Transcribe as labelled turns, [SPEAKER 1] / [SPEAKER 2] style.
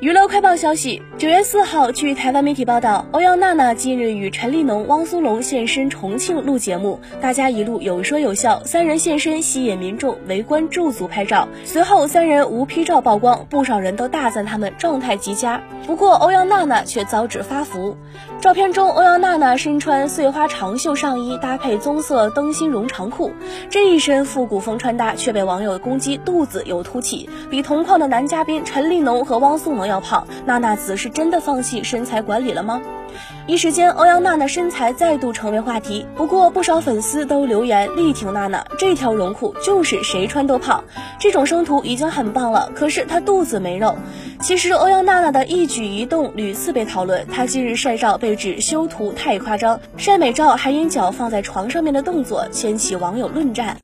[SPEAKER 1] 娱乐快报消息：九月四号，据台湾媒体报道，欧阳娜娜近日与陈立农、汪苏泷现身重庆录节目，大家一路有说有笑，三人现身吸引民众围观驻足拍照。随后，三人无 P 照曝光，不少人都大赞他们状态极佳。不过，欧阳娜娜却遭指发福。照片中，欧阳娜娜身穿碎花长袖上衣，搭配棕色灯芯绒长裤，这一身复古风穿搭却被网友攻击肚子有凸起，比同框的男嘉宾陈立农和汪苏泷。要胖，娜娜子是真的放弃身材管理了吗？一时间，欧阳娜娜身材再度成为话题。不过，不少粉丝都留言力挺娜娜，这条绒裤就是谁穿都胖，这种生图已经很棒了。可是她肚子没肉。其实，欧阳娜娜的一举一动屡次被讨论。她近日晒照被指修图太夸张，晒美照还因脚放在床上面的动作掀起网友论战。